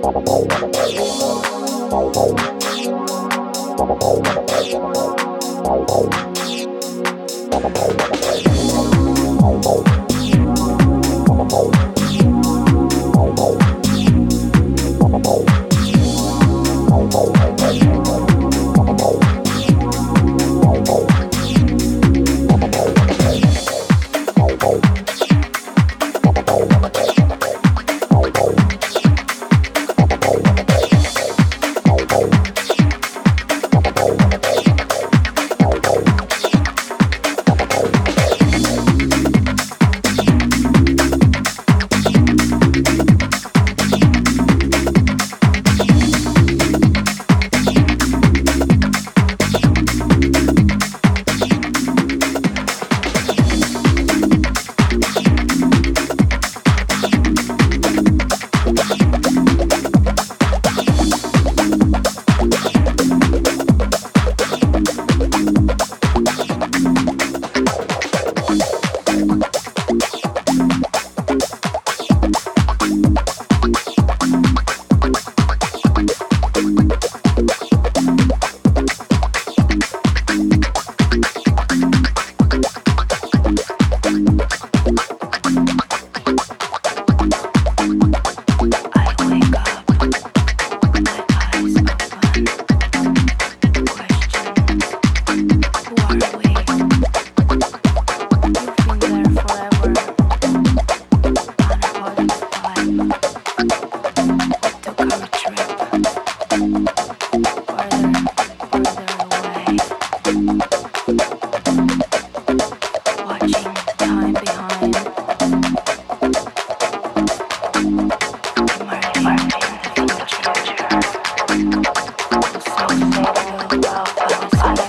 Bye. House.